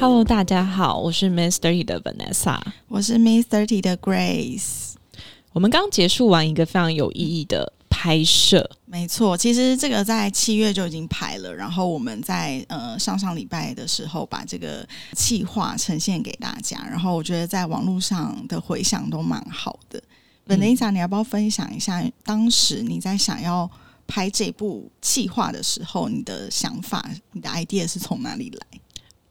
Hello，大家好，我是 Miss Thirty 的 Vanessa，我是 Miss Thirty 的 Grace。我们刚结束完一个非常有意义的拍摄，没错，其实这个在七月就已经拍了，然后我们在呃上上礼拜的时候把这个企划呈现给大家，然后我觉得在网络上的回响都蛮好的。Vanessa，你要不要分享一下当时你在想要拍这部企划的时候，你的想法、你的 idea 是从哪里来？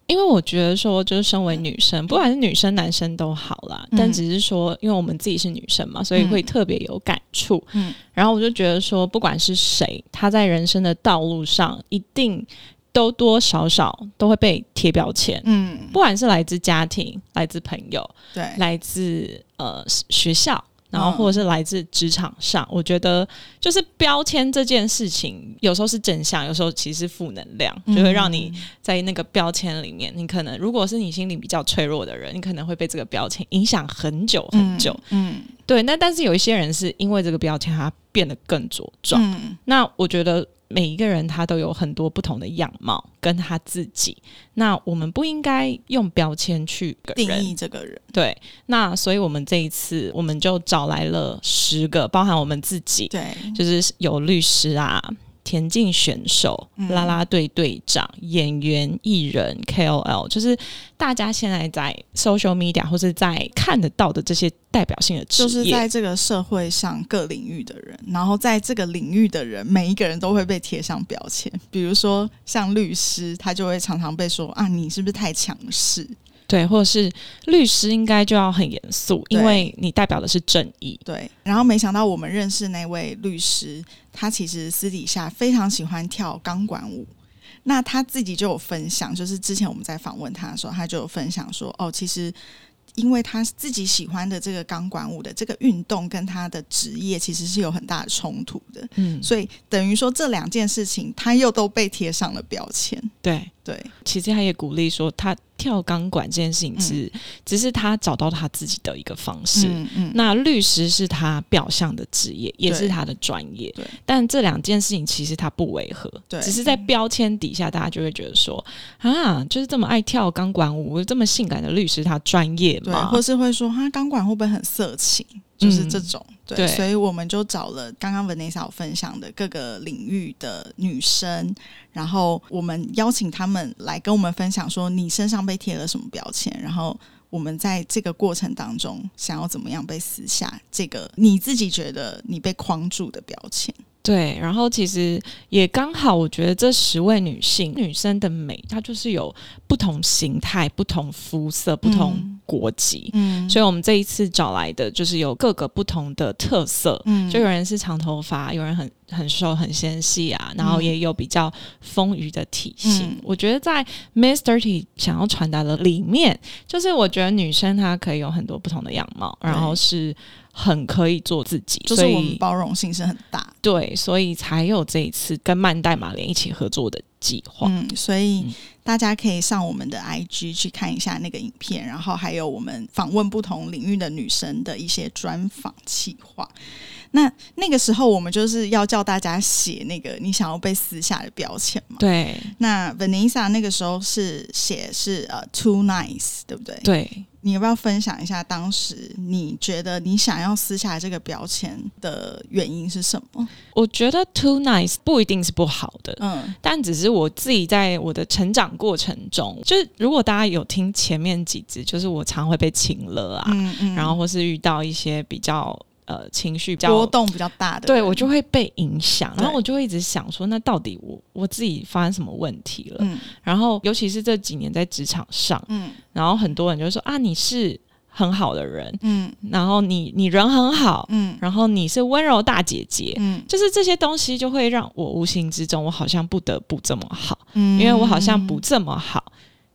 因为我觉得说，就是身为女生，不管是女生男生都好啦，但只是说，因为我们自己是女生嘛，所以会特别有感触。嗯，然后我就觉得说，不管是谁，他在人生的道路上，一定多多少少都会被贴标签。嗯，不管是来自家庭、来自朋友、对，来自呃学校。然后或者是来自职场上，我觉得就是标签这件事情，有时候是正向，有时候其实是负能量，就会让你在那个标签里面，你可能如果是你心里比较脆弱的人，你可能会被这个标签影响很久很久。嗯，对。那但是有一些人是因为这个标签，他变得更茁壮。那我觉得。每一个人他都有很多不同的样貌，跟他自己。那我们不应该用标签去定义这个人。对，那所以我们这一次我们就找来了十个，包含我们自己，对，就是有律师啊。田径选手、啦啦队队长、演员、艺人、KOL，就是大家现在在 social media 或是在看得到的这些代表性的职业，就是在这个社会上各领域的人，然后在这个领域的人，每一个人都会被贴上标签。比如说像律师，他就会常常被说啊，你是不是太强势？对，或者是律师应该就要很严肃，因为你代表的是正义。对，然后没想到我们认识那位律师，他其实私底下非常喜欢跳钢管舞。那他自己就有分享，就是之前我们在访问他的时候，他就有分享说，哦，其实。因为他自己喜欢的这个钢管舞的这个运动，跟他的职业其实是有很大的冲突的，嗯，所以等于说这两件事情，他又都被贴上了标签。对对，其实他也鼓励说，他跳钢管这件事情是，只是他找到他自己的一个方式。嗯嗯，那律师是他表象的职业，也是他的专业。对，但这两件事情其实他不违和。对，只是在标签底下，大家就会觉得说，啊，就是这么爱跳钢管舞，这么性感的律师，他专业。吗，或是会说他钢管会不会很色情？就是这种，对，所以我们就找了刚刚 Vanessa 分享的各个领域的女生，然后我们邀请他们来跟我们分享，说你身上被贴了什么标签，然后我们在这个过程当中想要怎么样被撕下这个你自己觉得你被框住的标签。对，然后其实也刚好，我觉得这十位女性女生的美，她就是有不同形态、不同肤色、不同国籍，嗯，所以我们这一次找来的就是有各个不同的特色，嗯，就有人是长头发，有人很很瘦很纤细啊，然后也有比较丰腴的体型。我觉得在 Miss Thirty 想要传达的里面，就是我觉得女生她可以有很多不同的样貌，然后是。很可以做自己，就是我们包容性是很大，对，所以才有这一次跟曼代马莲一起合作的计划。嗯，所以大家可以上我们的 IG 去看一下那个影片，然后还有我们访问不同领域的女生的一些专访计划。那那个时候，我们就是要叫大家写那个你想要被撕下的标签嘛？对。那 Vanessa 那个时候是写是呃 too nice，对不对？对。你要不要分享一下当时你觉得你想要撕下这个标签的原因是什么？我觉得 too nice 不一定是不好的，嗯，但只是我自己在我的成长过程中，就是如果大家有听前面几集，就是我常会被请了啊，嗯嗯，然后或是遇到一些比较。呃，情绪波动比较大的，对我就会被影响，然后我就会一直想说，那到底我我自己发生什么问题了？嗯，然后尤其是这几年在职场上，嗯，然后很多人就说啊，你是很好的人，嗯。然后你你人很好，嗯。然后你是温柔大姐姐，嗯。就是这些东西就会让我无形之中，我好像不得不这么好，嗯。因为我好像不这么好，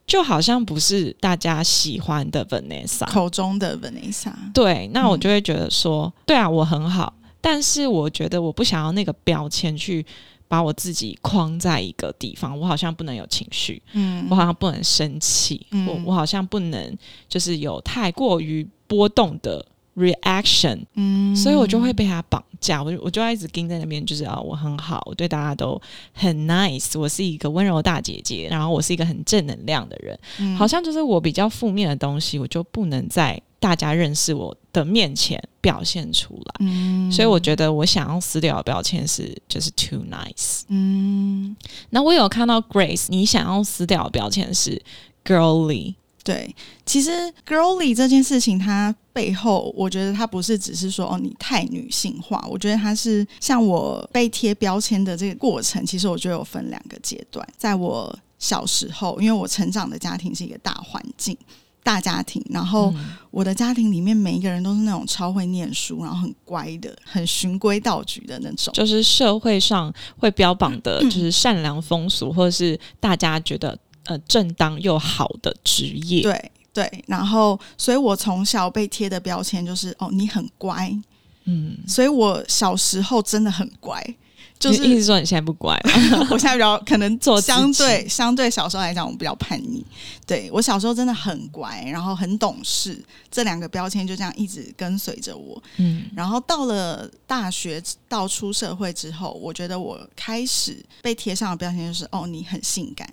就好像不是大家喜欢的 Vanessa。口中的 Vanessa，对，那我嗯。就会觉得说，对啊，我很好，但是我觉得我不想要那个标签去把我自己框在一个地方，我好像不能有情绪，嗯。我好像不能生气，嗯。我我好像不能就是有太过于波动的 reaction，嗯所以我就会被他绑架，我就我就要一直盯在那边，就是啊，我很好，我对大家都很 nice，我是一个温柔大姐姐，然后我是一个很正能量的人，嗯好像就是我比较负面的东西，我就不能在大家认识我的面前表现出来。嗯所以我觉得我想要撕掉的标签是就是 too nice。嗯那我有看到 Grace，你想要撕掉的标签是 girly。对，其实 girly 这件事情，它背后，我觉得它不是只是说哦你太女性化，我觉得它是像我被贴标签的这个过程，其实我觉得有分两个阶段。在我小时候，因为我成长的家庭是一个大环境。大家庭，然后嗯我的家庭里面每一个人都是那种超会念书，然后很乖的，很循规蹈矩的那种。就是社会上会标榜的，就是 善良风俗，或者是大家觉得呃正当又好的职业。对对，然后所以我从小被贴的标签就是哦，你很乖，嗯，所以我小时候真的很乖，就是意是思说你现在不乖了？我现在比较可能做相对相对小时候来讲，我比较叛逆。对我小时候真的很乖，然后很懂事，这两个标签就这样一直跟随着我。嗯然后到了大学到出社会之后，我觉得我开始被贴上的标签就是哦，你很性感，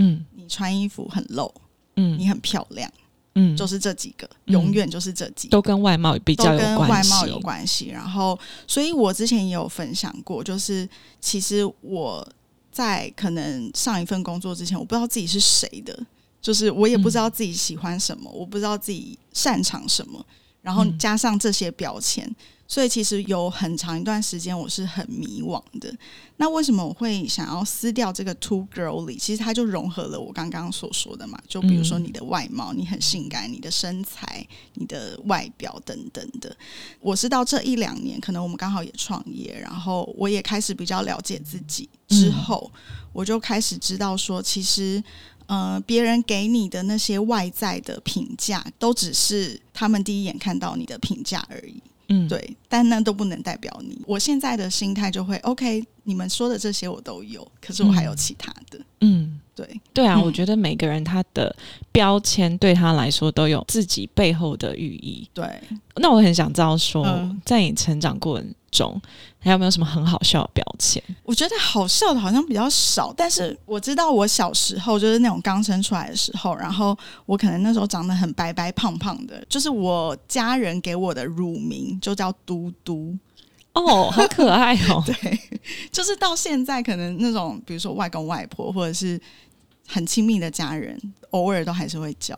嗯你穿衣服很露，嗯你很漂亮，嗯，就是这几个，嗯永远就是这几个。都跟外貌比都跟较有关系。外貌有关系。然后，所以我之前也有分享过，就是其实我在可能上一份工作之前，我不知道自己是谁的，就是我也不知道自己喜欢什么，我不知道自己擅长什么，然后嗯加上这些标签。所以其实有很长一段时间我是很迷惘的。那为什么我会想要撕掉这个 too girly？其实它就融合了我刚刚所说的嘛，就比如说嗯你的外貌，你很性感，你的身材，你的外表等等的。我是到这一两年，可能我们刚好也创业，然后我也开始比较了解自己之后，我就开始知道说，其实。呃，别人给你的那些外在的评价，都只是他们第一眼看到你的评价而已。嗯，对，但那都不能代表你。我现在的心态就会，OK，你们说的这些我都有，可是我还有其他的。嗯，对，对啊，嗯我觉得每个人他的标签对他来说都有自己背后的寓意。对，那我很想知道说，嗯在你成长过程中，还有没有什么很好笑的标签？我觉得好笑的好像比较少，但是我知道我小时候就是那种刚生出来的时候，然后我可能那时候长得很白白胖胖的，就是我家人给我的乳名就叫嘟嘟。哦，好可爱哦！对，就是到现在可能那种，比如说外公外婆或者是很亲密的家人，偶尔都还是会叫。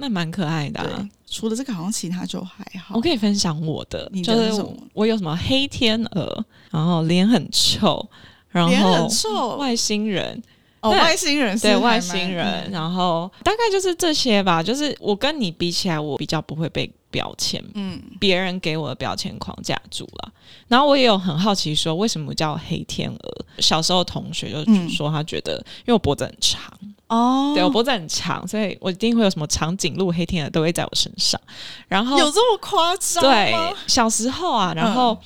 那蛮可爱的、啊。，除了这个，好像其他就还好。我可以分享我的，你的就是我有什么黑天鹅，然后脸很臭，然脸后很臭外星人，哦，外星人是对外星人，嗯然后大概就是这些吧。就是我跟你比起来，我比较不会被标签，嗯别人给我的标签框架住了。然后我也有很好奇，说为什么叫黑天鹅？小时候同学就嗯说他觉得，因为我脖子很长，哦，对我脖子很长，所以我一定会有什么长颈鹿、黑天鹅都会在我身上。然后有这么夸张对？小时候啊，然后。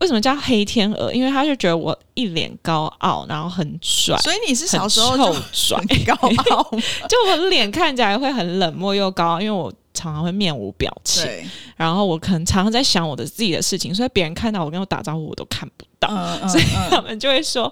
为什么叫黑天鹅？因为他就觉得我一脸高傲，然后很拽，所以你是小时候很就拽，很高傲，就我的脸看起来会很冷漠又高傲，因为我常常会面无表情，对，然后我可能常常在想我的自己的事情，所以别人看到我跟我打招呼，我都看不到，嗯嗯 所以他嗯，们就会说：“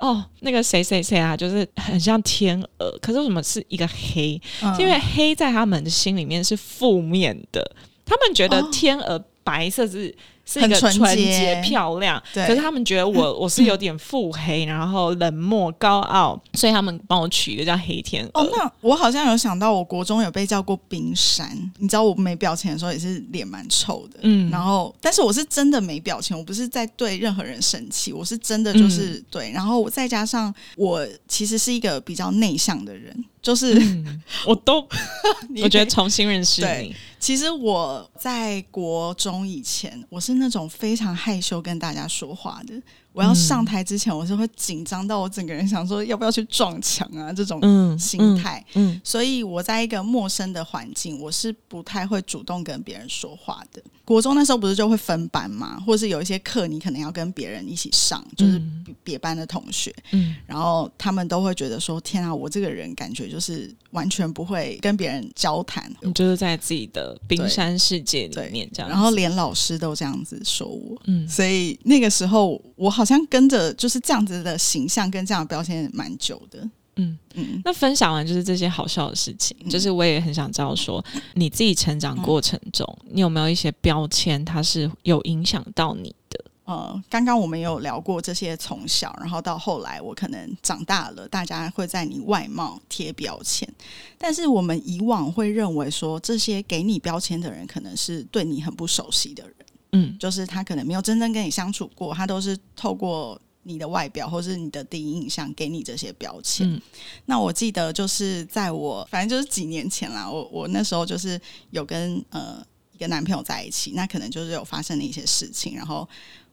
哦，那个谁谁谁啊，就是很像天鹅。”可是为什么是一个黑？嗯因为黑在他们的心里面是负面的，他们觉得哦天鹅白色是。是一个很纯纯洁洁漂亮，对可是他们觉得我 我是有点腹黑，然后冷漠高傲，所以他们帮我取一个叫黑天鹅。哦，那我好像有想到，我国中有被叫过冰山。你知道我没表情的时候也是脸蛮臭的，嗯然后但是我是真的没表情，我不是在对任何人生气，我是真的就是、嗯对。然后再加上我其实是一个比较内向的人，就是、嗯，我都 我觉得重新认识你，其实我在国中以前，我是那种非常害羞跟大家说话的。我要上台之前，我是会紧张到我整个人想说要不要去撞墙啊这种心态。嗯，所以我在一个陌生的环境，我是不太会主动跟别人说话的。国中那时候不是就会分班嘛，或者是有一些课你可能要跟别人一起上，就是别班的同学。嗯，然后他们都会觉得说：“天啊，我这个人感觉就是完全不会跟别人交谈，你就是在自己的冰山世界里面这样。”然后连老师都这样子说我。嗯，所以那个时候我。好像跟着就是这样子的形象跟这样的标签蛮久的，嗯嗯。那分享完就是这些好笑的事情，就是我也很想知道说，你自己成长过程中，你有没有一些标签，它是有影响到你的？呃，刚刚我们有聊过这些从小，然后到后来我可能长大了，大家会在你外貌贴标签，但是我们以往会认为说，这些给你标签的人，可能是对你很不熟悉的人。嗯，就是他可能没有真正跟你相处过，他都是透过你的外表或是你的第一印象给你这些标签。那我记得就是在我反正就是几年前啦，我我那时候就是有跟呃一个男朋友在一起，那可能就是有发生了一些事情，然后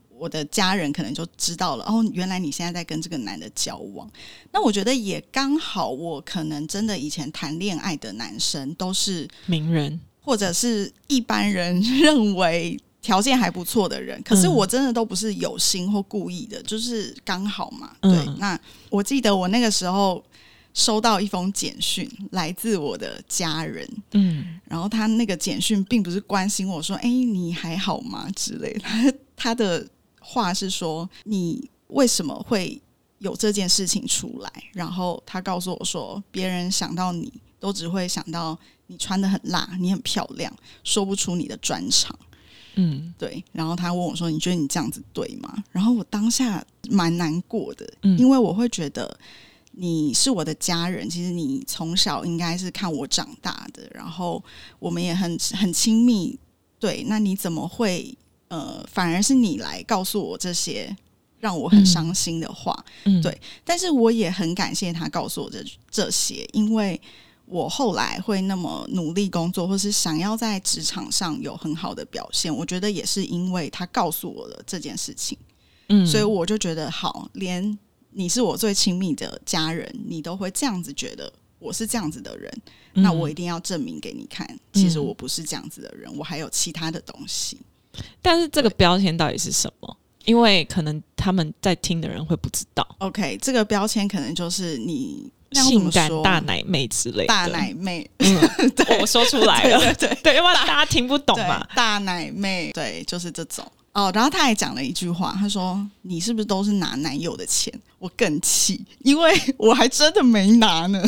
我的家人可能就知道了哦，原来你现在在跟这个男的交往。那我觉得也刚好，我可能真的以前谈恋爱的男生都是名人，或者是一般人 认为。条件还不错的人，可是我真的都不是有心或故意的，就是刚好嘛。对，那我记得我那个时候收到一封简讯，来自我的家人。嗯，然后他那个简讯并不是关心我说：“哎，你还好吗？”之类的。他的话是说：“你为什么会有这件事情出来？”然后他告诉我说：“别人想到你，都只会想到你穿的很辣，你很漂亮，说不出你的专长。”嗯，对。然后他问我说：“你觉得你这样子对吗？”然后我当下蛮难过的，因为我会觉得你是我的家人，其实你从小应该是看我长大的，然后我们也很很亲密。对，那你怎么会呃，反而是你来告诉我这些让我很伤心的话？嗯，对。但是我也很感谢他告诉我这这些，因为。我后来会那么努力工作，或是想要在职场上有很好的表现，我觉得也是因为他告诉我了这件事情，嗯，所以我就觉得好，连你是我最亲密的家人，你都会这样子觉得我是这样子的人，那我一定要证明给你看，其实我不是这样子的人，我还有其他的东西。但是这个标签到底是什么？因为可能他们在听的人会不知道。OK，这个标签可能就是你。性感大奶妹之类的，大奶妹，我说出来了，对对，因为大家听不懂嘛。大奶妹，对，就是这种哦。然后他还讲了一句话，他说：“你是不是都是拿男友的钱？”我更气，因为我还真的没拿呢。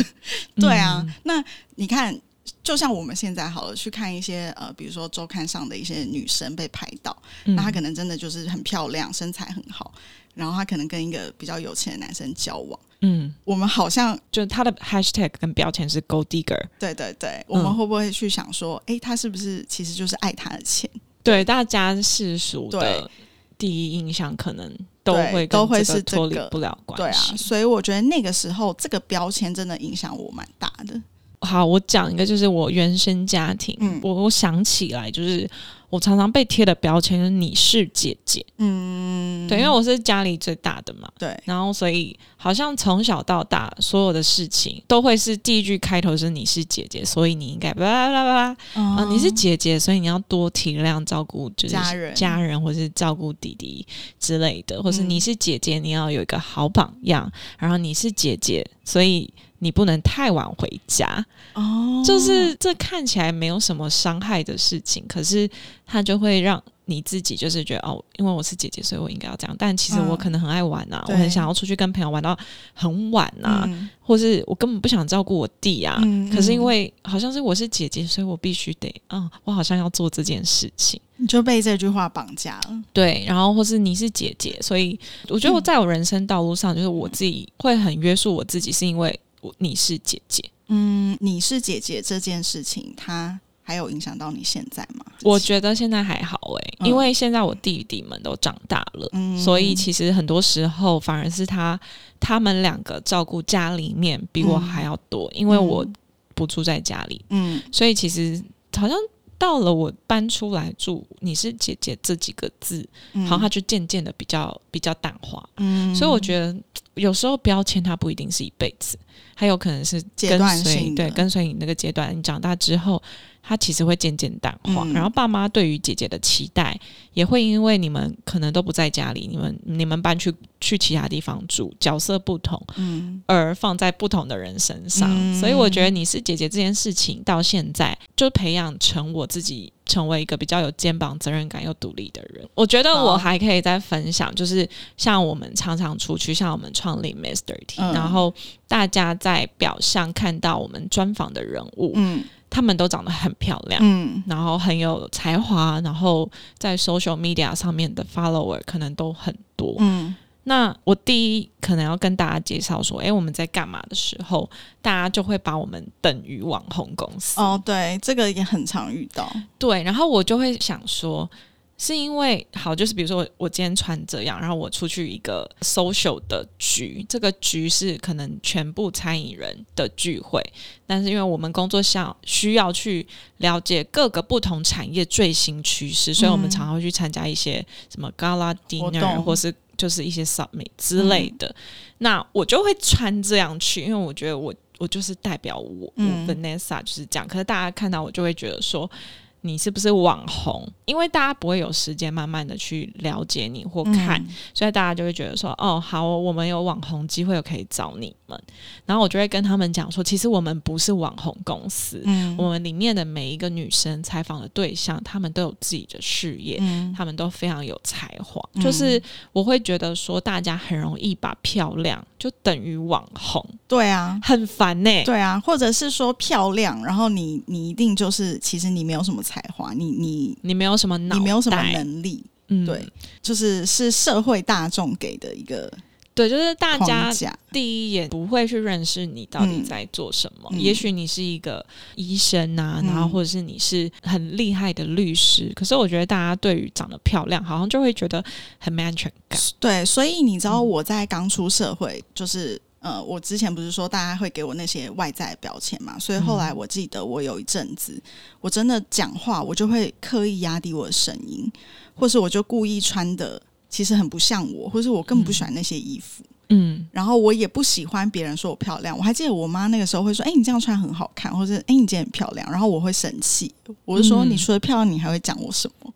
对啊，那你看，就像我们现在好了，去看一些呃，比如说周刊上的一些女生被拍到，那她可能真的就是很漂亮，身材很好，然后她可能跟一个比较有钱的男生交往。嗯，我们好像就他的 hashtag 跟标签是 gold digger。对对对，我们会不会去想说，哎，他是不是其实就是爱他的钱？对，大家世俗的第一印象可能都会都会是脱离不了关系。对啊，所以我觉得那个时候这个标签真的影响我蛮大的。好，我讲一个，就是我原生家庭，我我想起来就是。我常常被贴的标签是你是姐姐，嗯，对，因为我是家里最大的嘛，对，然后所以好像从小到大所有的事情都会是第一句开头是你是姐姐，所以你应该巴拉巴拉啊，你是姐姐，所以你要多体谅照顾就是家人。家人或是照顾弟弟之类的，或是你是姐姐，你要有一个好榜样，然后你是姐姐，所以。你不能太晚回家哦，就是这看起来没有什么伤害的事情，可是它就会让你自己就是觉得哦，因为我是姐姐，所以我应该要这样。但其实我可能很爱玩呐，我很想要出去跟朋友玩到很晚呐，或是我根本不想照顾我弟啊。可是因为好像是我是姐姐，所以我必须得啊，我好像要做这件事情，你就被这句话绑架了。对，然后或是你是姐姐，所以我觉得我在我人生道路上，就是我自己会很约束我自己，是因为。你是姐姐，嗯，你是姐姐这件事情，它还有影响到你现在吗？我觉得现在还好哎，因为现在我弟弟们都长大了，所以其实很多时候反而是他他们两个照顾家里面比我还要多，因为我不住在家里，嗯，所以其实好像到了我搬出来住，你是姐姐这几个字，嗯然后他就渐渐的比较比较淡化。嗯所以我觉得有时候标签它不一定是一辈子，还有可能是跟阶段随性对跟随你那个阶段，你长大之后，它其实会渐渐淡化。嗯然后爸妈对于姐姐的期待，也会因为你们可能都不在家里，你们你们搬去去其他地方住，角色不同，嗯而放在不同的人身上。嗯所以我觉得你是姐姐这件事情到现在就培养成我自己成为一个比较有肩膀责任感又独立的人。我觉得我还可以再分享，就是像我们常常出去，像我们创立. T，、嗯然后大家在表象看到我们专访的人物，嗯他们都长得很漂亮。嗯然后很有才华，然后在 social media 上面的 follower 可能都很多，嗯那我第一可能要跟大家介绍说，诶，我们在干嘛的时候，大家就会把我们等于网红公司。哦，对，这个也很常遇到。对，然后我就会想说，是因为好，就是比如说我我今天穿这样，然后我出去一个 social 的局，这个局是可能全部餐饮人的聚会，但是因为我们工作上需要去了解各个不同产业最新趋势，所以我们嗯常常会去参加一些什么 gala dinner 或是就是一些 summit 之类的。那我就会穿这样去，因为我觉得我我就是代表我，嗯我 Vanessa 就是这样。可是大家看到我就会觉得说。你是不是网红？因为大家不会有时间慢慢的去了解你或看，嗯。所以大家就会觉得说，哦，好，我们有网红机会，可以找你们。然后我就会跟他们讲说，其实我们不是网红公司，嗯。我们里面的每一个女生采访的对象，她们都有自己的事业，嗯。她们都非常有才华。嗯。就是我会觉得说，大家很容易把漂亮就等于网红，对啊，很烦呢、对啊，或者是说漂亮，然后你你一定就是其实你没有什么才华，你你你没有什么你没有什么能力，嗯对，就是是社会大众给的一个对，就是大家。第一眼不会去认识你到底嗯在做什么。嗯也许你是一个医生啊，嗯然后或者是你是很厉害的律师，可是我觉得大家对于长得漂亮，好像就会觉得很没安全感。对，所以你知道嗯我在刚出社会，就是呃，我之前不是说大家会给我那些外在的标签嘛，所以后嗯来我记得我有一阵子，我真的讲话我就会刻意压低我的声音，或是我就故意穿的其实很不像我，或是我更不喜欢那些衣服。嗯然后我也不喜欢别人说我漂亮，我还记得我妈那个时候会说：“哎、你这样穿很好看，或者哎、你今天很漂亮。”然后我会生气，我就说：“嗯你除了漂亮，你还会讲我什么？”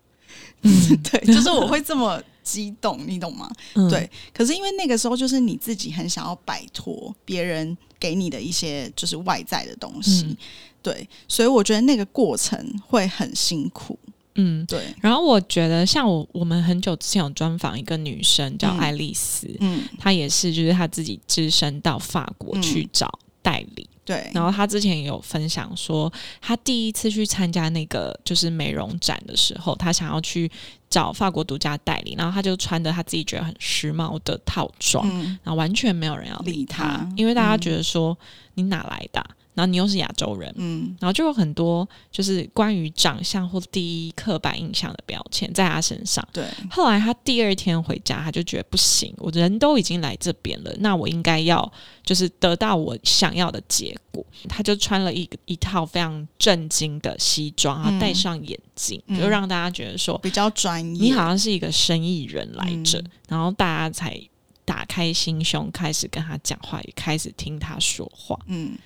嗯 对，就是我会这么激动，你懂吗？嗯。对，可是因为那个时候就是你自己很想要摆脱别人给你的一些就是外在的东西，嗯。对，所以我觉得那个过程会很辛苦，嗯。对，然后我觉得，像我我们很久之前有专访一个女生叫嗯。爱丽丝，嗯，她也是就是她自己只身到法国去嗯找代理，对，然后她之前也有分享说，她第一次去参加那个就是美容展的时候，她想要去找法国独家代理，然后他就穿的他自己觉得很时髦的套装，嗯。然后完全没有人要理理她，她因为大家嗯。觉得说、你哪来的啊、然后你又是亚洲人。嗯然后就有很多就是关于长相或第一刻板印象的标签在他身上。对，后来他第二天回家，他就觉得不行，我人都已经来这边了，那我应该要就是得到我想要的结果。他就穿了一个一套非常震惊的西装，然后戴上眼镜，嗯就让大家觉得说比较专业，你好像是一个生意人来着，嗯然后大家才打开心胸，开始跟他讲话，也开始听他说话。嗯嗯。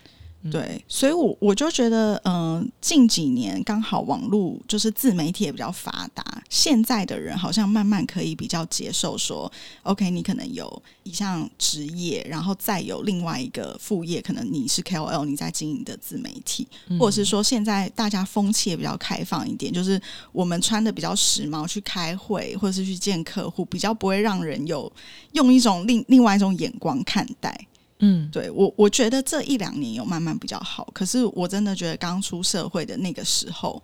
对，所以我我就觉得，嗯、近几年刚好网络就是自媒体也比较发达，现在的人好像慢慢可以比较接受说，OK，你可能有一项职业，然后再有另外一个副业，可能你是 KOL，你在经营的自媒体，嗯或者是说现在大家风气也比较开放一点，就是我们穿的比较时髦去开会，或者是去见客户，比较不会让人有用一种另另外一种眼光看待。嗯对我，我觉得这一两年有慢慢比较好，可是我真的觉得刚出社会的那个时候，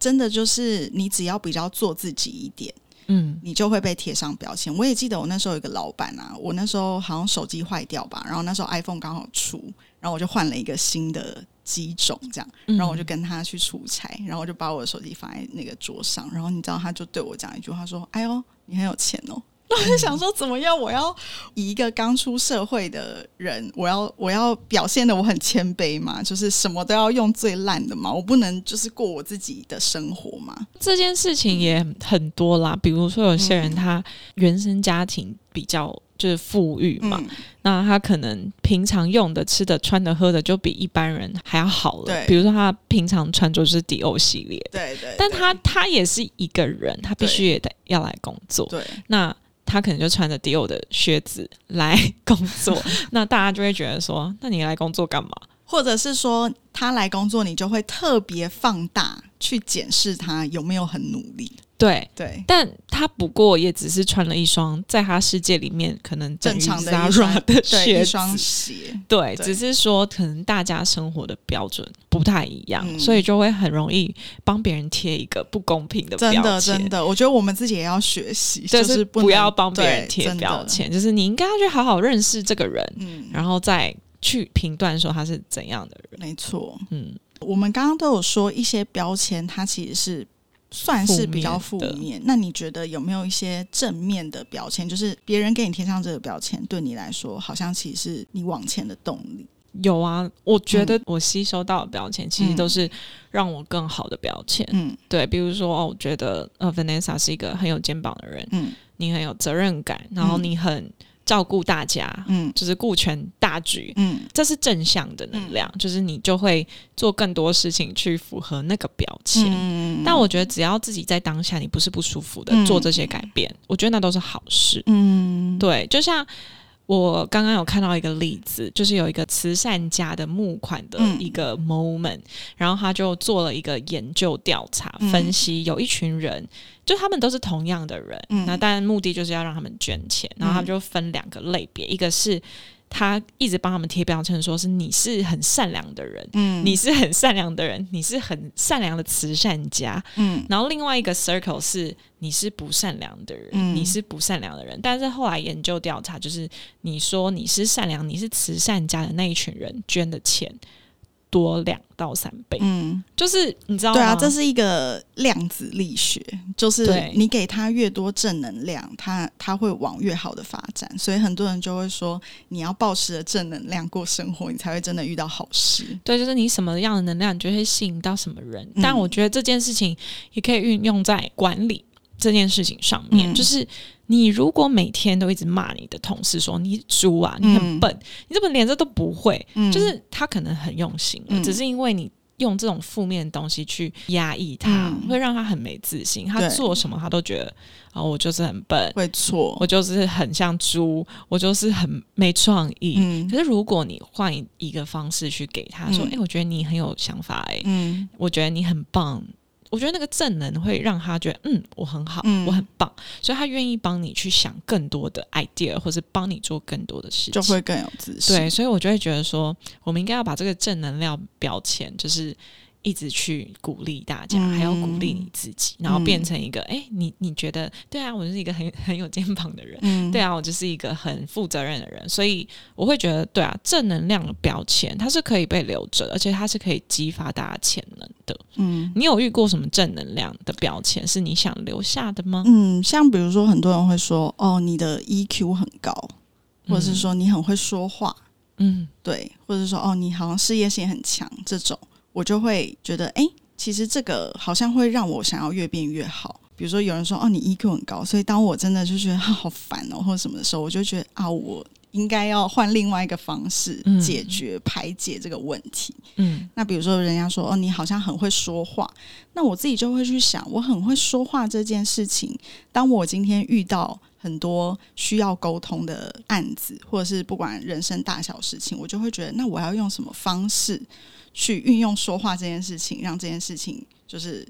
真的就是你只要比较做自己一点，嗯你就会被贴上标签。我也记得我那时候有一个老板啊，我那时候好像手机坏掉吧，然后那时候 iPhone 刚好出，然后我就换了一个新的机种，这样，嗯然后我就跟他去出差，然后我就把我的手机放在那个桌上，然后你知道他就对我讲一句话说：“哎呦，你很有钱哦。”我就想说，怎么样？我要以一个刚出社会的人，我要我要表现的我很谦卑嘛，就是什么都要用最烂的嘛，我不能就是过我自己的生活嘛。这件事情也很多啦，比如说有些人他原生家庭比较就是富裕嘛，嗯，那他可能平常用的、吃的、穿的、喝的就比一般人还要好了。对比如说他平常穿着就是迪欧系列，对对，对但他他也是一个人，他必须也得要来工作。对那他可能就穿着迪奥的靴子来工作，那大家就会觉得说，那你来工作干嘛？或者是说他来工作，你就会特别放大去检视他有没有很努力。对，对，但他不过也只是穿了一双在他世界里面可能正常的一 Zara 双的鞋，对，对。只是说可能大家生活的标准不太一样，嗯。所以就会很容易帮别人贴一个不公平的标签真签。的真的，我觉得我们自己也要学习，就是不不要帮别人贴标签，就是你应该要去好好认识这个人，嗯，然后再去评断说他是怎样的人。没错。嗯，我们刚刚都有说一些标签，它其实是算是比较负负面面。那你觉得有没有一些正面的标签？就是别人给你贴上这个标签，对你来说，好像其实是你往前的动力。有啊，我觉得我吸收到的标签其实嗯都是让我更好的标签。嗯对，比如说哦，我觉得呃，Vanessa 是一个很有肩膀的人，嗯你很有责任感，然后嗯你很照顾大家，嗯。就是顾全大局。嗯。这是正向的能量，就是你就会做更多事情去符合那个标签。嗯。但我觉得只要自己在当下你不是不舒服的、嗯。做这些改变，我觉得那都是好事。嗯。对，就像我刚刚有看到一个例子，就是有一个慈善家的募款的嗯。一个 moment，、然后他就做了一个研究调查，嗯。分析有一群人，就他们都是同样的人，嗯那当然目的就是要让他们捐钱，然后他们就分两个类别，一个是。他一直帮他们贴标签，说是你是很善良的人，嗯你是很善良的人，你是很善良的慈善家。嗯然后另外一个 circle 是你是不善良的人，嗯你是不善良的人。但是后来研究调查，就是你说你是善良，你是慈善家的那一群人捐的钱多两到三倍，嗯，就是你知道吗？对啊，这是一个量子力学，就是你给他越多正能量，他他会往越好的发展。所以很多人就会说，你要保持着正能量过生活，你才会真的遇到好事。对，就是你什么样的能量，你就会吸引到什么人。嗯但我觉得这件事情也可以运用在管理这件事情上面，嗯就是你如果每天都一直骂你的同事说你猪啊，你很嗯笨，你怎么连这都不会？嗯就是他可能很用心只是因为你。用这种负面的东西去压抑他，嗯会让他很没自信。他做什么他都觉得，哦，我就是很笨，会错我，就是很像猪，我就是很没创意。嗯可是如果你换一一个方式去给他说，嗯哎、我觉得你很有想法、哎、嗯我觉得你很棒。我觉得那个正能会让他觉得，嗯，我很好，嗯。我很棒，所以他愿意帮你去想更多的 idea，或是帮你做更多的事情，就会更有自信。对，所以我就会觉得说，我们应该要把这个正能量标签，就是一直去鼓励大家，嗯。还要鼓励你自己，然后变成一个，哎、你你觉得对啊，我就是一个很 很有肩膀的人，嗯，对啊，我就是一个很负责任的人，所以我会觉得，对啊，正能量的标签它是可以被留着，而且它是可以激发大家潜能的。嗯。你有遇过什么正能量的标签是你想留下的吗？嗯，像比如说，很多人会说，哦，你的 EQ 很高，或者是嗯说你很会说话，嗯。对，或者是说，哦，你好像事业心很强，这种我就会觉得，哎，其实这个好像会让我想要越变越好。比如说，有人说，哦，你 EQ 很高，所以当我真的就觉得、啊、好烦哦，或者什么的时候，我就觉得啊，我应该要换另外一个方式嗯解决、排解这个问题。嗯那比如说，人家说哦，你好像很会说话，那我自己就会去想，我很会说话这件事情，当我今天遇到很多需要沟通的案子，或者是不管人生大小事情，我就会觉得，那我要用什么方式去运用说话这件事情，让这件事情就是、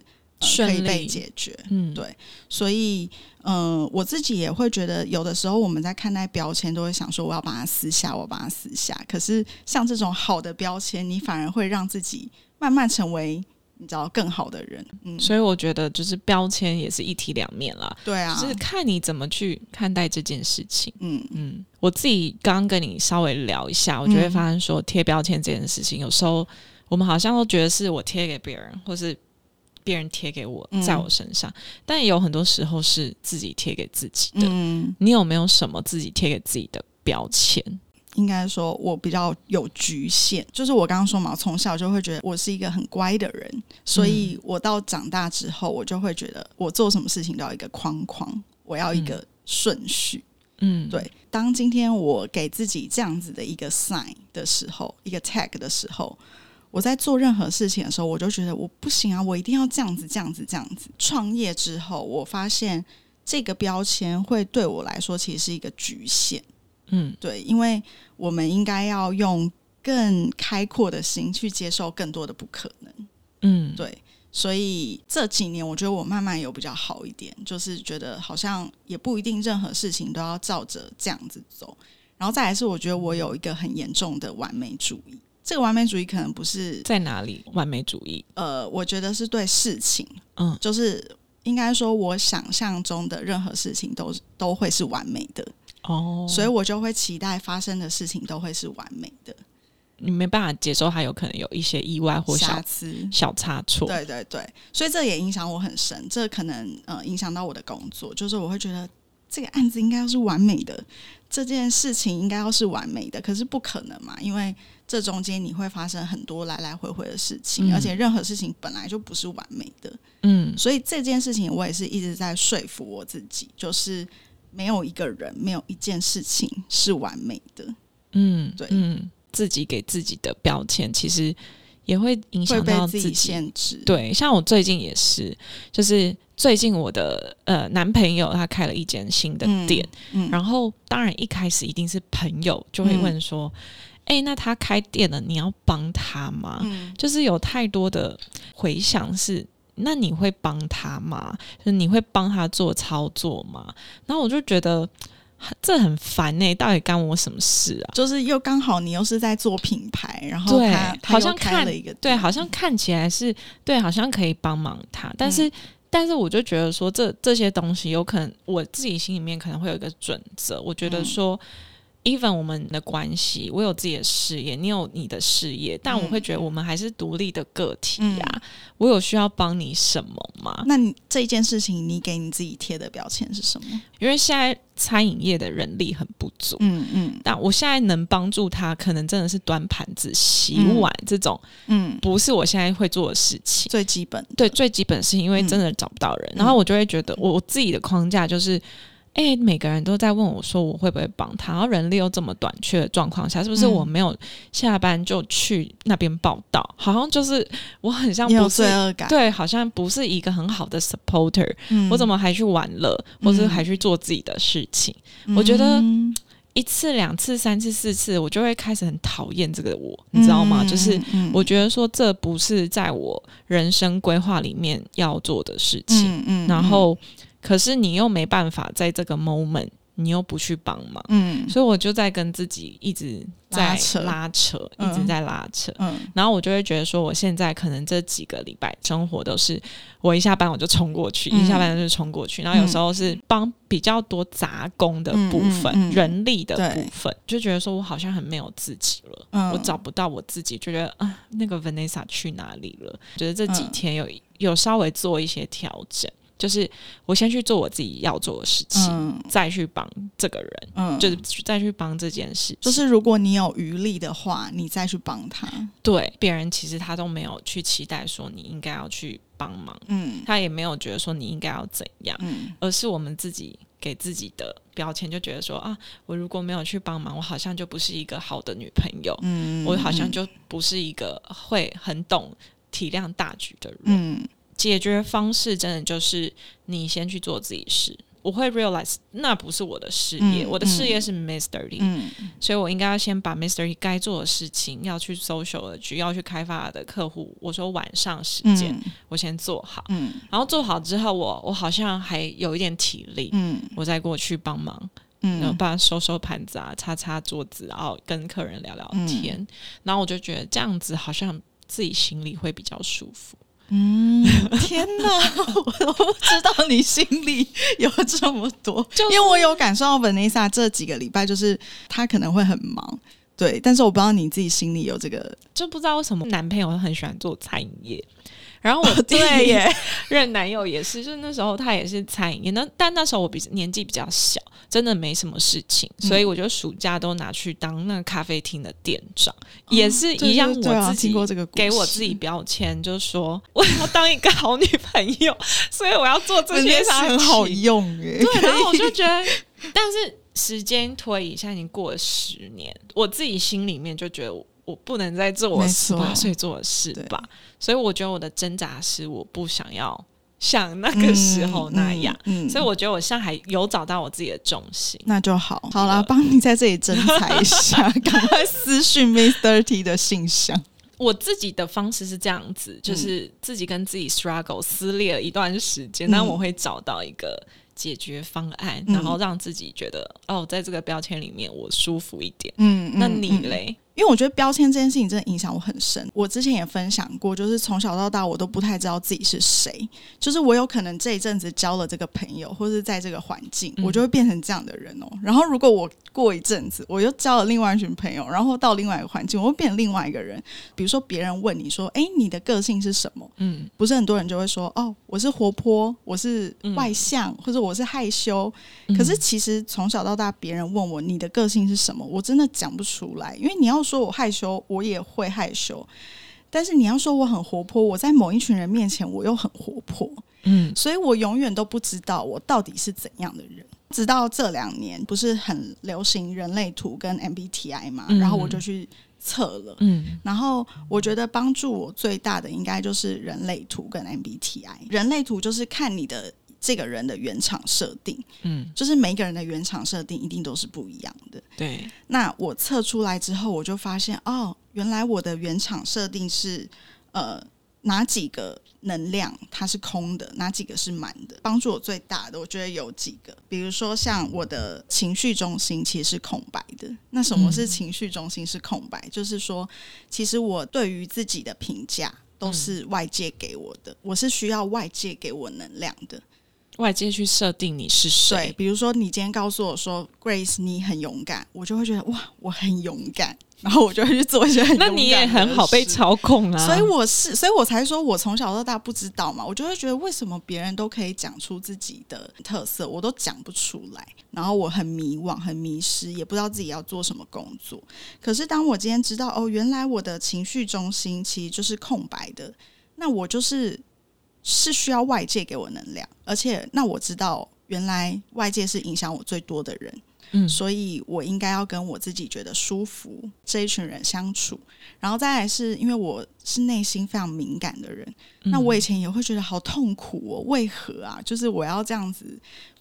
可以被解决。嗯，对。所以，嗯、我自己也会觉得，有的时候我们在看待标签，都会想说，我要把它撕下，我把它撕下。可是，像这种好的标签，你反而会让自己慢慢成为你知道更好的人。嗯，所以我觉得就是标签也是一体两面啦，对啊，就是看你怎么去看待这件事情。嗯。嗯，我自己刚刚跟你稍微聊一下，我就会发现说贴标签这件事情，有时候我们好像都觉得是我贴给别人，或是别人贴给我，嗯在我身上，但也有很多时候是自己贴给自己的。嗯，你有没有什么自己贴给自己的标签？应该说我比较有局限，就是我刚刚说嘛，从小就会觉得我是一个很乖的人，所以我到长大之后，我就会觉得我做什么事情都要一个框框，我要一个顺序。嗯，对，当今天我给自己这样子的一个 sign 的时候，一个 tag 的时候，我在做任何事情的时候，我就觉得我不行啊，我一定要这样子、这样子、这样子。创业之后，我发现这个标签会对我来说其实是一个局限。嗯对，因为我们应该要用更开阔的心去接受更多的不可能。嗯，对，所以这几年我觉得我慢慢有比较好一点，就是觉得好像也不一定任何事情都要照着这样子走。然后再来是，我觉得我有一个很严重的完美主义。这个完美主义可能不是在哪里？完美主义。呃，我觉得是对事情，嗯就是应该说，我想象中的任何事情都都会是完美的，哦，所以我就会期待发生的事情都会是完美的。你没办法接受它有可能有一些意外或小瑕疵。小差错。对对对，所以这也影响我很深，这可能呃影响到我的工作，就是我会觉得这个案子应该要是完美的，这件事情应该要是完美的，可是不可能嘛，因为这中间你会发生很多来来回回的事情，嗯而且任何事情本来就不是完美的，嗯。所以这件事情我也是一直在说服我自己，就是没有一个人，没有一件事情是完美的，嗯，对。嗯，自己给自己的标签其实也会影响被自己到自己。限制。对，像我最近也是，就是最近我的呃男朋友他开了一间新的嗯店，嗯，然后当然一开始一定是朋友就会问说，哎、那他开店了，你要帮他吗？嗯就是有太多的回想是，那你会帮他吗？就是你会帮他做操作吗？然后我就觉得这很烦呢、到底干我什么事啊？就是又刚好你又是在做品牌，然后他他好像看了一个对，好像看起来是对，好像可以帮忙他，但嗯是。但是我就觉得说这这些东西有可能我自己心里面可能会有一个准则，我觉得嗯说、even 我们的关系，我有自己的事业，你有你的事业，但我会觉得我们还是独立的个体呀、嗯。我有需要帮你什么吗？那你这一件事情，你给你自己贴的标签是什么？因为现在餐饮业的人力很不足，嗯嗯。但我现在能帮助他，可能真的是端盘子、洗嗯。碗、这种，嗯，不是我现在会做的事情。最基本对，最基本的事情因为真的找不到人，然后我就会觉得我我自己的框架就是，哎、每个人都在问我说我会不会帮他，然后人力又这么短缺的状况下，是不是嗯。我没有下班就去那边报道？好像就是我很像你有不是罪恶感，对，好像不是一个很好的 supporter，、嗯。我怎么还去玩乐，或是嗯还去做自己的事情？我觉得嗯。一次、两次、三次、四次，我就会开始很讨厌这个我，你知道吗？就是嗯。我觉得说这不是在我人生规划里面要做的事情，嗯嗯。然后可是你又没办法在这个 moment，你又不去帮忙，嗯。所以我就在跟自己一直在拉扯。拉扯，嗯。一直在拉扯。嗯。然后我就会觉得说，我现在可能这几个礼拜生活都是我一下班我就冲过去，嗯。一下班就冲过去，然后有时候是帮比较多杂工的部分、嗯嗯嗯人力的部分，就觉得说我好像很没有自己了。嗯。我找不到我自己，就觉得啊，那个 Vanessa 去哪里了？觉得这几嗯。天有、有稍微做一些调整，就是我先去做我自己要做的事情，嗯再去帮这个人，嗯就是再去帮这件事情。就是如果你有余力的话，你再去帮他。对别人，其实他都没有去期待说你应该要去帮忙，嗯他也没有觉得说你应该要怎样，嗯而是我们自己给自己的标签，就觉得说啊，我如果没有去帮忙，我好像就不是一个好的女朋友，嗯我好像就不是一个会很懂体谅大局的人。嗯解决方式真的就是你先去做自己事。我会 realize 那不是我的事业，嗯我的事业是. Lee，、嗯所以我应该要先把. Lee 该做的事情，要去 social 的局，要去开发的客户，我说晚上时间、嗯我先做好，嗯然后做好之后，我我好像还有一点体力，嗯我再过去帮忙，然后嗯帮他收收盘子啊，擦擦桌子，然后跟客人聊聊嗯天，然后我就觉得这样子好像自己心里会比较舒服。嗯，天哪！我都不知道你心里有这么多，就是因为我有感受到 Vanessa 这几个礼拜，就是她可能会很忙，对，但是我不知道你自己心里有这个，就不知道为什么男朋友很喜欢做餐饮业，然后我第对耶，一 任男友也是，就是那时候他也是餐饮业，那但那时候我比年纪比较小，真的没什么事情，嗯所以我就暑假都拿去当那个咖啡厅的店长，也是一样，我自己过这个给我自己标签，就是说我要当一个好女朋友，所以我要做这些事很好情用耶。对，然后我就觉得，但是时间推移，现在已经过了十年，我自己心里面就觉得我。不能再做我没十八岁做的事吧，所以我觉得我的挣扎是我不想要像那个时候那样，嗯，嗯所以我觉得我现在还有找到我自己的重心。那就好。好啦，帮你在这里征才一下，赶快私讯 Miss Thirty 的信箱。我自己的方式是这样子，就是自己跟自己 struggle 撕裂了一段时间，嗯但我会找到一个解决方案，嗯然后让自己觉得哦，在这个标签里面我舒服一点。嗯，那你嘞？因为我觉得标签这件事情真的影响我很深。我之前也分享过，就是从小到大我都不太知道自己是谁，就是我有可能这一阵子交了这个朋友，或是在这个环境，嗯我就会变成这样的人哦。然后如果我过一阵子我又交了另外一群朋友，然后到另外一个环境，我会变成另外一个人。比如说别人问你说：“哎，你的个性是什么？”嗯不是很多人就会说：“哦，我是活泼，我是外向，或者我是害羞。”嗯可是其实从小到大，别人问我你的个性是什么，我真的讲不出来。因为你要说我害羞，我也会害羞；但是你要说我很活泼，我在某一群人面前我又很活泼，嗯所以我永远都不知道我到底是怎样的人。直到这两年，不是很流行人类图跟 MBTI 嘛，嗯然后我就去测了。嗯然后我觉得帮助我最大的应该就是人类图跟 MBTI。人类图就是看你的这个人的原厂设定，嗯，就是每个人的原厂设定一定都是不一样的。对，那我测出来之后，我就发现哦，原来我的原厂设定是呃哪几个能量它是空的，哪几个是满的。帮助我最大的，我觉得有几个，比如说像我的情绪中心其实是空白的。那什么是情绪中心是空白？就是说，其实我对于自己的评价都是外界给我的，我是需要外界给我能量的。外界去设定你是对，谁，比如说你今天告诉我说 Grace 你很勇敢，我就会觉得哇，我很勇敢，然后我就会去做一些很那你也很好被。操控啊。所以我是，所以我才说，我从小到大不知道嘛，我就会觉得为什么别人都可以讲出自己的特色，我都讲不出来，然后我很迷惘、很迷失，也不知道自己要做什么工作。可是当我今天知道，哦，原来我的情绪中心其实就是空白的，那我就是是需要外界给我能量，而且那我知道，原来外界是影响我最多的人。嗯所以我应该要跟我自己觉得舒服这一群人相处，然后再来是因为我是内心非常敏感的人，那我以前也会觉得好痛苦哦，为何啊？就是我要这样子，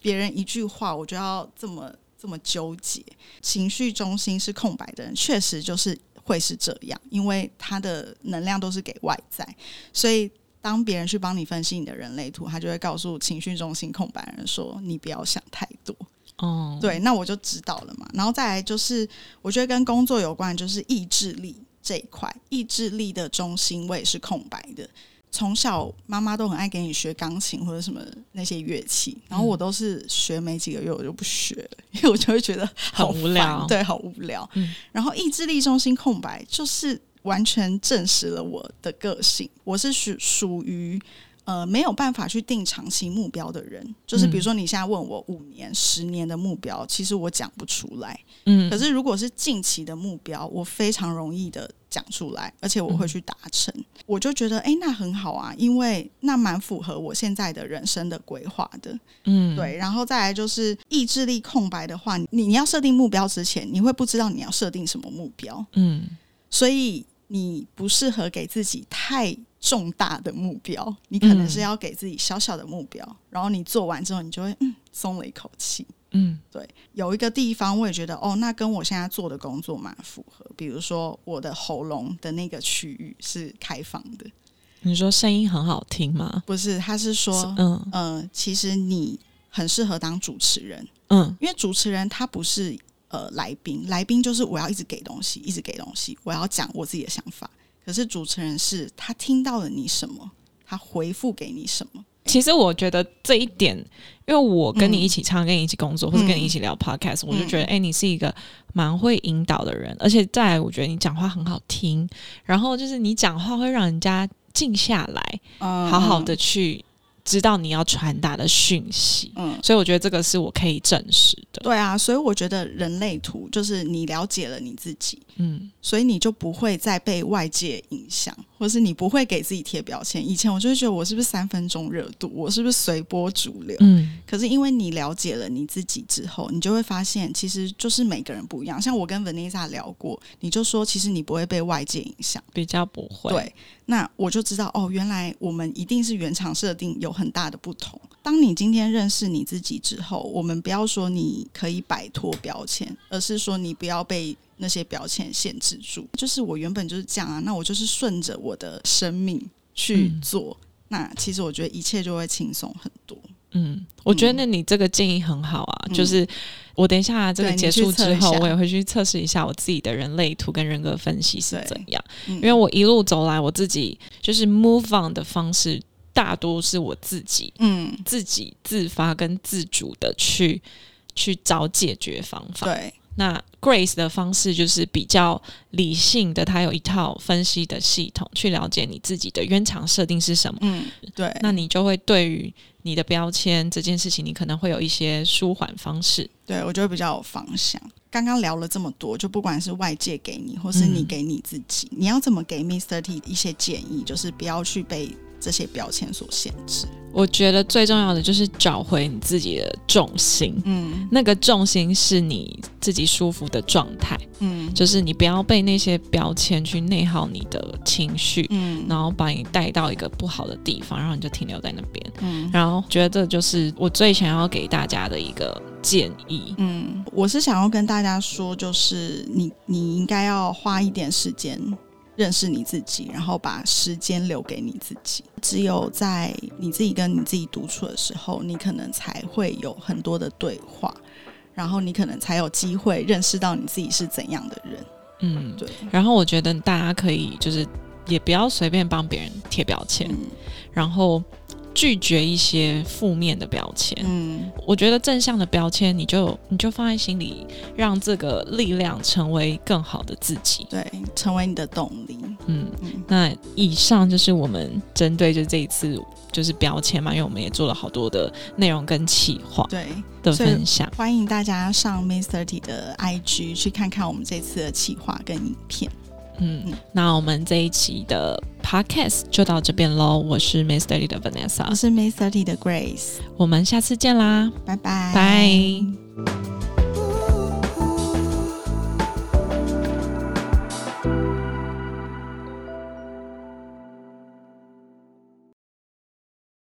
别人一句话我就要这么这么纠结，情绪中心是空白的人，确实就是会是这样，因为他的能量都是给外在，所以。当别人去帮你分析你的人类图，他就会告诉情绪中心空白人说：“你不要想太多。”哦，对，那我就知道了嘛。然后再来就是，我觉得跟工作有关，就是意志力这一块，意志力的中心我也是空白的。从小妈妈都很爱给你学钢琴或者什么那些乐器，然后我都是学没几个月我就不学了，因为我就会觉得好很无聊对，好无聊。嗯然后意志力中心空白，就是完全证实了我的个性，我是属属于。呃，没有办法去定长期目标的人，就是比如说你现在问我五年、十年的目标，其实我讲不出来。嗯可是如果是近期的目标，我非常容易的讲出来，而且我会去达成。我就觉得，哎、那很好啊，因为那蛮符合我现在的人生的规划的。嗯，对，然后再来就是意志力空白的话，你你要设定目标之前，你会不知道你要设定什么目标，嗯所以你不适合给自己太重大的目标，你可能是要给自己小小的目标，然后你做完之后，你就会嗯松了一口气。嗯对，有一个地方我也觉得哦，那跟我现在做的工作蛮符合。比如说我的喉咙的那个区域是开放的，你说声音很好听吗？不是，他是说，嗯呃，其实你很适合当主持人，嗯因为主持人他不是呃来宾，来宾就是我要一直给东西，一直给东西，我要讲我自己的想法。可是主持人是他听到了你什么，他回复给你什么。其实我觉得这一点，因为我跟你嗯一起唱、跟你一起工作，或者跟你一起聊 podcast，、我就觉得，哎、你是一个蛮会引导的人，而且再来，我觉得你讲话很好听，然后就是你讲话会让人家静下来，嗯好好的去知道你要传达的讯息。嗯。所以我觉得这个是我可以证实的。对啊，所以我觉得人类图就是你了解了你自己，嗯，所以你就不会再被外界影响，或是你不会给自己贴标签。以前我就会觉得我是不是三分钟热度，我是不是随波逐流？嗯，可是因为你了解了你自己之后，你就会发现其实就是每个人不一样。像我跟 Vanessa 聊过，你就说其实你不会被外界影响。比较不会。，对，那我就知道哦，原来我们一定是原厂设定有很大的不同。当你今天认识你自己之后，我们不要说你可以摆脱标签，而是说你不要被那些标签限制住。就是我原本就是这样啊，那我就是顺着我的生命去嗯做。那其实我觉得一切就会轻松很多。嗯，我觉得你这个建议很好啊，嗯就是我等一下这个结束之后，我也会去测试一下我自己的人类图跟人格分析是怎样。嗯因为我一路走来，我自己就是 move on 的方式，大多是我自己嗯，自己自发跟自主的去去找解决方法。对，那 Grace 的方式就是比较理性的，它有一套分析的系统，去了解你自己的原厂设定是什么。嗯，对，那你就会对于你的标签这件事情，你可能会有一些舒缓方式。对我觉得比较有方向。刚刚聊了这么多，就不管是外界给你，或是你嗯给你自己，你要怎么给 Miss Thirty 一些建议，就是不要去被这些标签所限制。我觉得最重要的就是找回你自己的重心，嗯。那个重心是你自己舒服的状态，嗯。就是你不要被那些标签去内耗你的情绪，嗯。然后把你带到一个不好的地方，然后你就停留在那边。嗯。然后觉得这就是我最想要给大家的一个建议。嗯，我是想要跟大家说，就是你你应该要花一点时间认识你自己，然后把时间留给你自己。只有在你自己跟你自己独处的时候，你可能才会有很多的对话，然后你可能才有机会认识到你自己是怎样的人。嗯，对，然后我觉得大家可以就是也不要随便帮别人贴标签，嗯然后拒绝一些负面的标签。嗯我觉得正向的标签，你就你就放在心里，让这个力量成为更好的自己。对，成为你的动力。嗯，嗯那以上就是我们针对就这一次就是标签嘛，因为我们也做了好多的内容跟企划对，的分享。欢迎大家上 Miss Thirty 的 IG 去看看我们这次的企划跟影片。嗯嗯，那我们这一期的 podcast 就到这边喽。我是 May Study 的 Vanessa，我是 Miss Thirty 的 Grace，我们下次见啦，拜拜，拜。